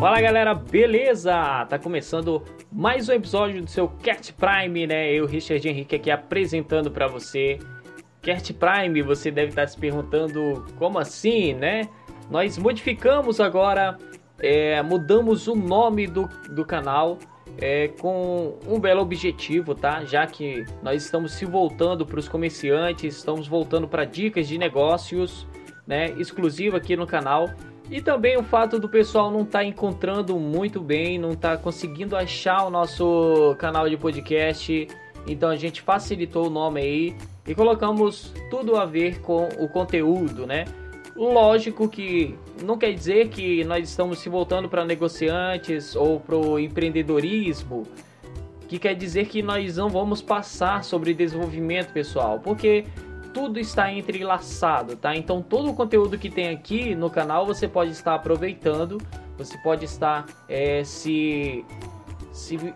Fala galera, beleza? Tá começando mais um episódio do seu Cat Prime, né? Eu, Richard Henrique, aqui apresentando para você. Cat Prime, você deve estar se perguntando como assim, né? Nós modificamos agora, é, mudamos o nome do, do canal é, com um belo objetivo, tá? Já que nós estamos se voltando para os comerciantes, estamos voltando para dicas de negócios, né? Exclusivo aqui no canal. E também o fato do pessoal não estar tá encontrando muito bem, não estar tá conseguindo achar o nosso canal de podcast. Então a gente facilitou o nome aí e colocamos tudo a ver com o conteúdo, né? Lógico que não quer dizer que nós estamos se voltando para negociantes ou para o empreendedorismo, que quer dizer que nós não vamos passar sobre desenvolvimento pessoal, porque tudo está entrelaçado, tá? Então todo o conteúdo que tem aqui no canal você pode estar aproveitando, você pode estar é, se, se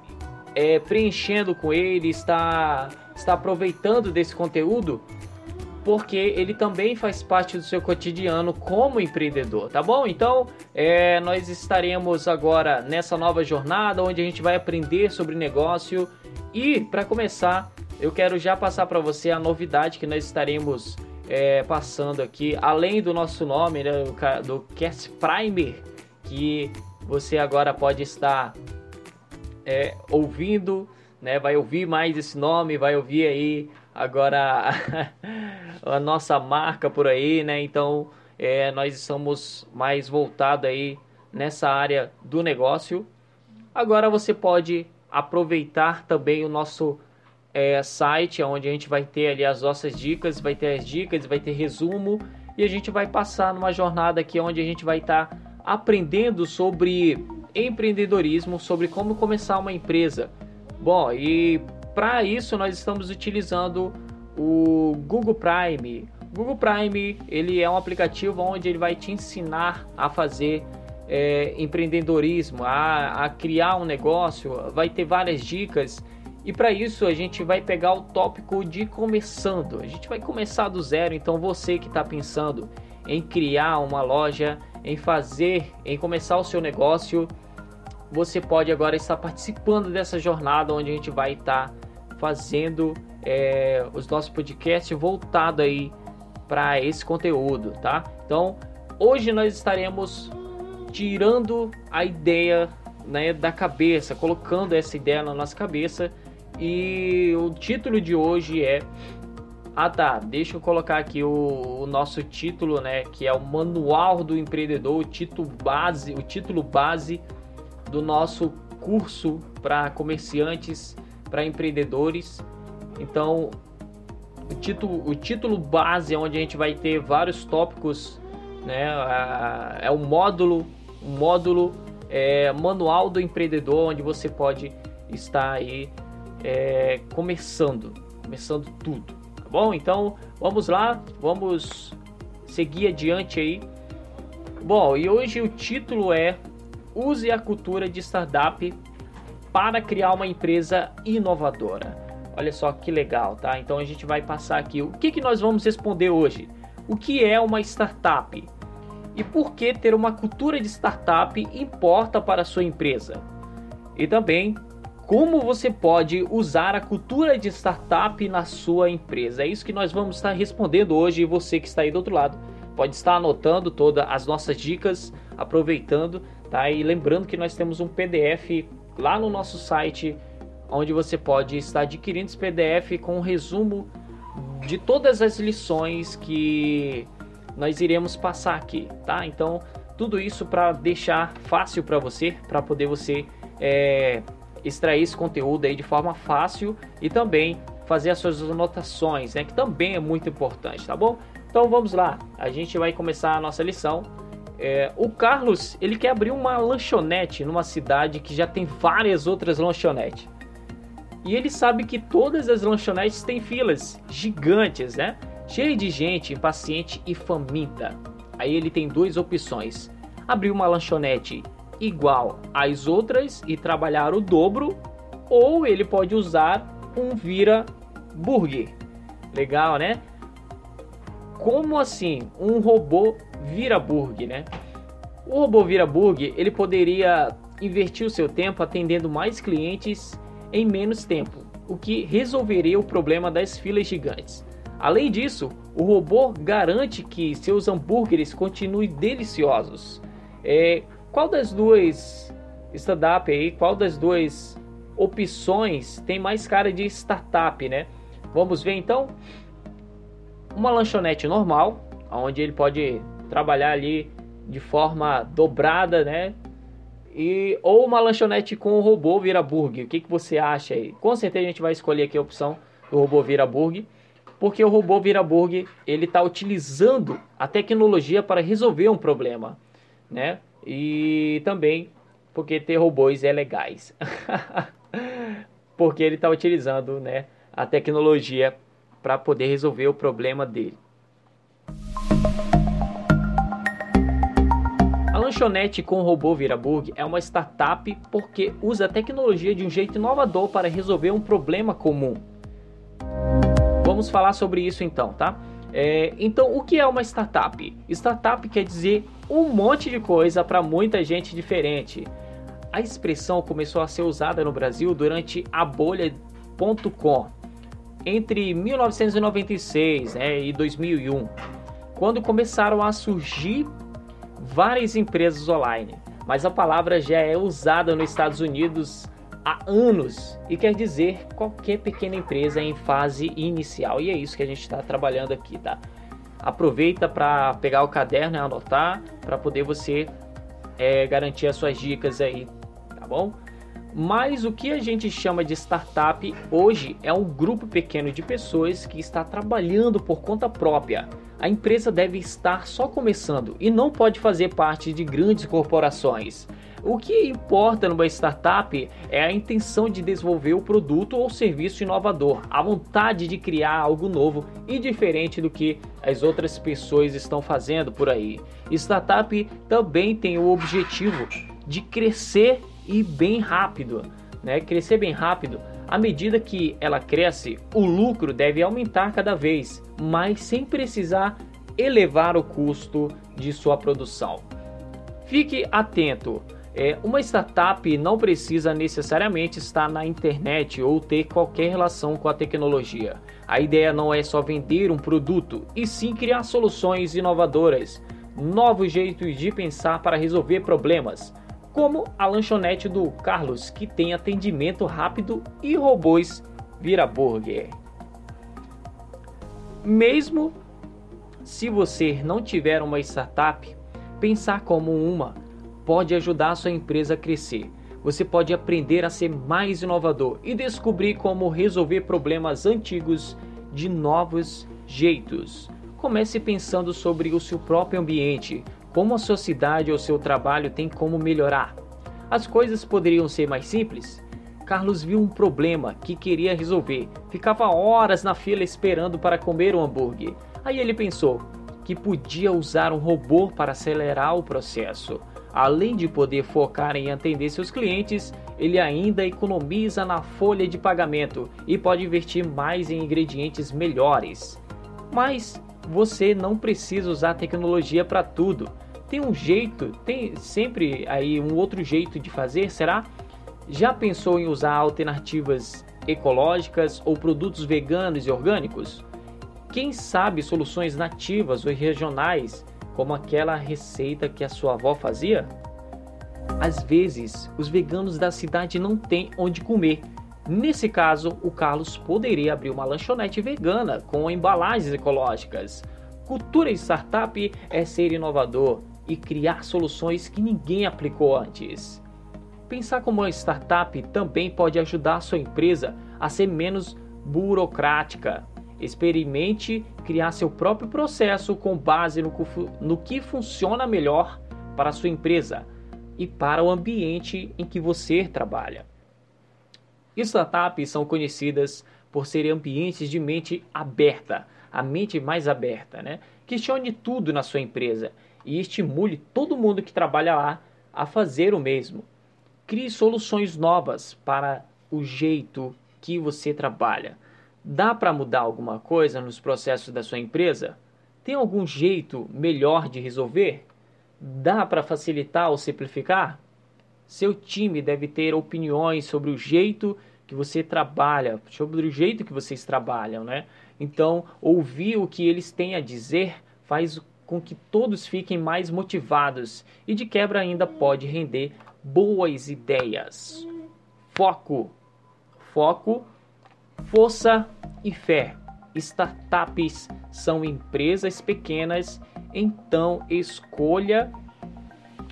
é, preenchendo com ele, está, está aproveitando desse conteúdo porque ele também faz parte do seu cotidiano como empreendedor, tá bom? Então, é, nós estaremos agora nessa nova jornada onde a gente vai aprender sobre negócio e, para começar, eu quero já passar para você a novidade que nós estaremos é, passando aqui, além do nosso nome, né, do Cast Primer, que você agora pode estar é, ouvindo, né, vai ouvir mais esse nome, vai ouvir aí agora a nossa marca por aí, né? Então é, nós estamos mais voltados aí nessa área do negócio. Agora você pode aproveitar também o nosso é, site, onde a gente vai ter ali as nossas dicas, vai ter as dicas, vai ter resumo e a gente vai passar numa jornada aqui onde a gente vai estar tá aprendendo sobre empreendedorismo, sobre como começar uma empresa. Bom, e para isso nós estamos utilizando o Google Prime. Google Prime ele é um aplicativo onde ele vai te ensinar a fazer é, empreendedorismo, a, a criar um negócio, vai ter várias dicas e para isso a gente vai pegar o tópico de começando. A gente vai começar do zero, então você que está pensando em criar uma loja, em fazer, em começar o seu negócio, você pode agora estar participando dessa jornada onde a gente vai estar fazendo é, os nossos podcasts voltado aí para esse conteúdo, tá? Então hoje nós estaremos tirando a ideia né, da cabeça, colocando essa ideia na nossa cabeça e o título de hoje é ah tá, deixa eu colocar aqui o, o, nosso título, né, que é o Manual do Empreendedor, o título base, o título base do nosso curso para comerciantes, para empreendedores. Então, o título, o título base é onde a gente vai ter vários tópicos, né, é o módulo, o módulo é, Manual do Empreendedor, onde você pode estar aí é, começando, começando tudo, tá bom? Então vamos lá, vamos seguir adiante aí. Bom, e hoje o título é Use a cultura de startup para criar uma empresa inovadora. Olha só que legal, tá? Então a gente vai passar aqui o que, que nós vamos responder hoje. O que é uma startup? E por que ter uma cultura de startup importa para a sua empresa? E também como você pode usar a cultura de startup na sua empresa. É isso que nós vamos estar respondendo hoje e você que está aí do outro lado pode estar anotando todas as nossas dicas, aproveitando, tá? E lembrando que nós temos um PDF lá no nosso site onde você pode estar adquirindo esse PDF com um resumo de todas as lições que nós iremos passar aqui, tá? Então, tudo isso para deixar fácil para você, para poder você é, extrair esse conteúdo aí de forma fácil e também fazer as suas anotações, né, que também é muito importante, tá bom? Então vamos lá, a gente vai começar a nossa lição. É, o Carlos ele quer abrir uma lanchonete numa cidade que já tem várias outras lanchonetes. E ele sabe que todas as lanchonetes têm filas gigantes, né? Cheio de gente impaciente e faminta. Aí ele tem duas opções: abrir uma lanchonete igual às outras e trabalhar o dobro, ou ele pode usar um vira burger. Legal, né? Como assim? Um robô vira burger, né? O robô Vira Burger, ele poderia investir o seu tempo atendendo mais clientes em menos tempo, o que resolveria o problema das filas gigantes. Além disso, o robô garante que seus hambúrgueres continuem deliciosos. É, qual das duas stand-up aí, qual das duas opções tem mais cara de startup, né? Vamos ver então. Uma lanchonete normal, onde ele pode trabalhar ali de forma dobrada, né? E, ou uma lanchonete com o robô vira burger. O que, que você acha aí? Com certeza a gente vai escolher aqui a opção do robô vira burger, porque o robô vira burger ele está utilizando a tecnologia para resolver um problema, né? E também porque ter robôs é legais. porque ele está utilizando, né, a tecnologia para poder resolver o problema dele. lanchonete com robô Viraburg é uma startup porque usa a tecnologia de um jeito inovador para resolver um problema comum. Vamos falar sobre isso então, tá? É, então, o que é uma startup? Startup quer dizer um monte de coisa para muita gente diferente. A expressão começou a ser usada no Brasil durante a bolha.com entre 1996 né, e 2001, quando começaram a surgir várias empresas online, mas a palavra já é usada nos Estados Unidos há anos e quer dizer qualquer pequena empresa em fase inicial. E é isso que a gente está trabalhando aqui, tá? Aproveita para pegar o caderno e anotar para poder você é, garantir as suas dicas aí, tá bom? Mas o que a gente chama de startup hoje é um grupo pequeno de pessoas que está trabalhando por conta própria a empresa deve estar só começando e não pode fazer parte de grandes corporações. O que importa numa startup é a intenção de desenvolver o produto ou serviço inovador, a vontade de criar algo novo e diferente do que as outras pessoas estão fazendo por aí. Startup também tem o objetivo de crescer e bem rápido, né? Crescer bem rápido à medida que ela cresce, o lucro deve aumentar cada vez, mas sem precisar elevar o custo de sua produção. Fique atento. É, uma startup não precisa necessariamente estar na internet ou ter qualquer relação com a tecnologia. A ideia não é só vender um produto, e sim criar soluções inovadoras, novos jeitos de pensar para resolver problemas como a lanchonete do Carlos, que tem atendimento rápido e robôs vira burger. Mesmo se você não tiver uma startup, pensar como uma pode ajudar a sua empresa a crescer. Você pode aprender a ser mais inovador e descobrir como resolver problemas antigos de novos jeitos. Comece pensando sobre o seu próprio ambiente, como a sua cidade ou seu trabalho tem como melhorar. As coisas poderiam ser mais simples? Carlos viu um problema que queria resolver. Ficava horas na fila esperando para comer um hambúrguer. Aí ele pensou que podia usar um robô para acelerar o processo. Além de poder focar em atender seus clientes, ele ainda economiza na folha de pagamento e pode investir mais em ingredientes melhores. Mas você não precisa usar tecnologia para tudo tem um jeito, tem sempre aí um outro jeito de fazer, será? Já pensou em usar alternativas ecológicas ou produtos veganos e orgânicos? Quem sabe soluções nativas ou regionais, como aquela receita que a sua avó fazia? Às vezes, os veganos da cidade não têm onde comer. Nesse caso, o Carlos poderia abrir uma lanchonete vegana com embalagens ecológicas. Cultura startup é ser inovador, e criar soluções que ninguém aplicou antes. Pensar como uma startup também pode ajudar a sua empresa a ser menos burocrática. Experimente criar seu próprio processo com base no, no que funciona melhor para a sua empresa e para o ambiente em que você trabalha. Startups são conhecidas por serem ambientes de mente aberta, a mente mais aberta, né? Questione tudo na sua empresa e estimule todo mundo que trabalha lá a fazer o mesmo. Crie soluções novas para o jeito que você trabalha. Dá para mudar alguma coisa nos processos da sua empresa? Tem algum jeito melhor de resolver? dá para facilitar ou simplificar? Seu time deve ter opiniões sobre o jeito que você trabalha, sobre o jeito que vocês trabalham, né? Então, ouvir o que eles têm a dizer faz com que todos fiquem mais motivados e de quebra ainda pode render boas ideias. Foco, foco, força e fé. Startups são empresas pequenas, então escolha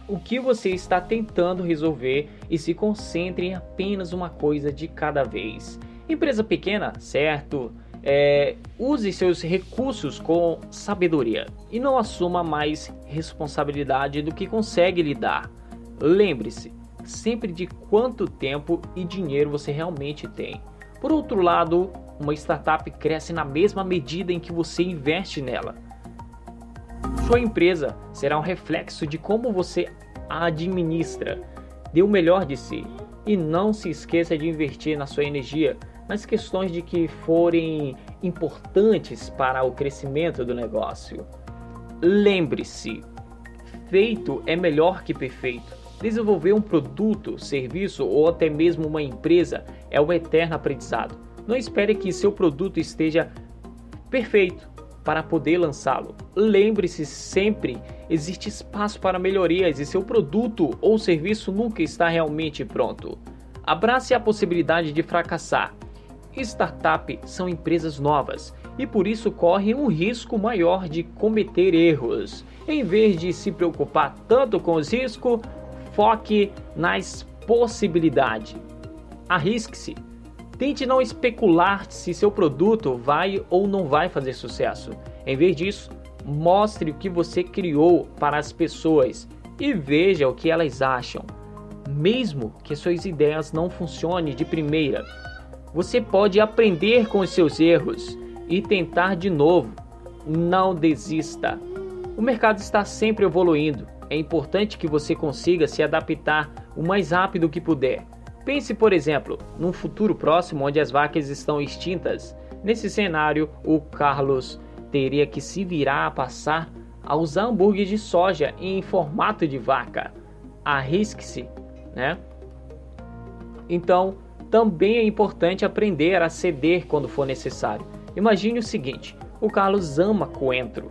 o que você está tentando resolver e se concentre em apenas uma coisa de cada vez. Empresa pequena, certo? É, use seus recursos com sabedoria e não assuma mais responsabilidade do que consegue lidar. Lembre-se sempre de quanto tempo e dinheiro você realmente tem. Por outro lado, uma startup cresce na mesma medida em que você investe nela. Sua empresa será um reflexo de como você a administra. Dê o melhor de si e não se esqueça de investir na sua energia nas questões de que forem importantes para o crescimento do negócio. Lembre-se, feito é melhor que perfeito. Desenvolver um produto, serviço ou até mesmo uma empresa é um eterno aprendizado. Não espere que seu produto esteja perfeito para poder lançá-lo. Lembre-se sempre, existe espaço para melhorias e seu produto ou serviço nunca está realmente pronto. Abrace a possibilidade de fracassar. Startup são empresas novas e por isso correm um risco maior de cometer erros. Em vez de se preocupar tanto com os riscos, foque nas possibilidades. Arrisque-se Tente não especular se seu produto vai ou não vai fazer sucesso. Em vez disso, mostre o que você criou para as pessoas e veja o que elas acham. Mesmo que suas ideias não funcionem de primeira, você pode aprender com os seus erros e tentar de novo. Não desista. O mercado está sempre evoluindo. É importante que você consiga se adaptar o mais rápido que puder. Pense, por exemplo, num futuro próximo onde as vacas estão extintas. Nesse cenário, o Carlos teria que se virar a passar a usar hambúrguer de soja em formato de vaca. Arrisque-se, né? Então, também é importante aprender a ceder quando for necessário. Imagine o seguinte: o Carlos ama coentro,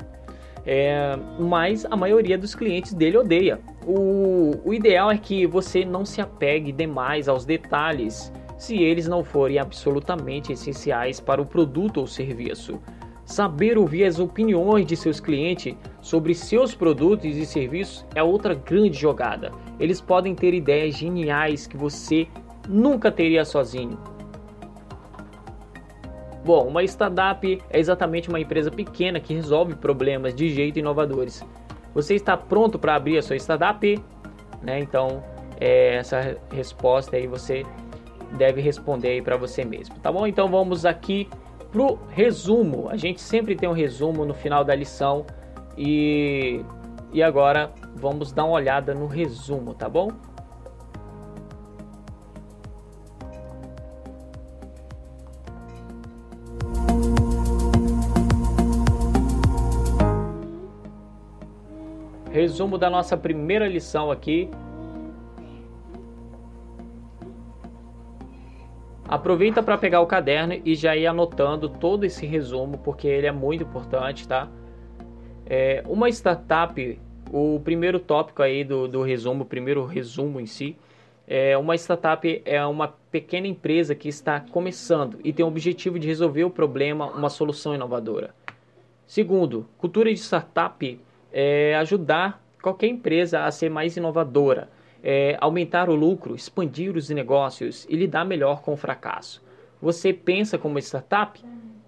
é, mas a maioria dos clientes dele odeia. O, o ideal é que você não se apegue demais aos detalhes se eles não forem absolutamente essenciais para o produto ou serviço. Saber ouvir as opiniões de seus clientes sobre seus produtos e serviços é outra grande jogada. Eles podem ter ideias geniais que você nunca teria sozinho. Bom, uma startup é exatamente uma empresa pequena que resolve problemas de jeito inovadores. Você está pronto para abrir a sua startup? Né? Então, é, essa resposta aí você deve responder aí para você mesmo, tá bom? Então vamos aqui pro resumo. A gente sempre tem um resumo no final da lição e e agora vamos dar uma olhada no resumo, tá bom? Resumo da nossa primeira lição aqui. Aproveita para pegar o caderno e já ir anotando todo esse resumo, porque ele é muito importante, tá? É, uma startup, o primeiro tópico aí do, do resumo, o primeiro resumo em si, é uma startup é uma pequena empresa que está começando e tem o objetivo de resolver o problema, uma solução inovadora. Segundo, cultura de startup é, ajudar qualquer empresa a ser mais inovadora, é, aumentar o lucro, expandir os negócios e lidar melhor com o fracasso. Você pensa como startup?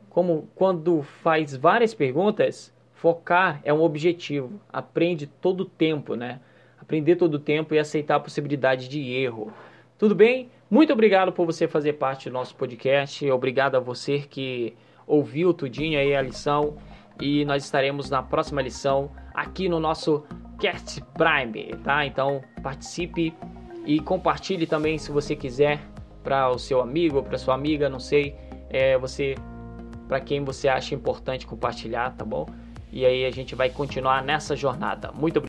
Como quando faz várias perguntas, focar é um objetivo. Aprende todo o tempo, né? Aprender todo o tempo e aceitar a possibilidade de erro. Tudo bem? Muito obrigado por você fazer parte do nosso podcast. Obrigado a você que ouviu tudinho aí a lição. E nós estaremos na próxima lição aqui no nosso Cast Prime, tá? Então participe e compartilhe também se você quiser para o seu amigo para sua amiga, não sei, é, você para quem você acha importante compartilhar, tá bom? E aí a gente vai continuar nessa jornada. Muito obrigado.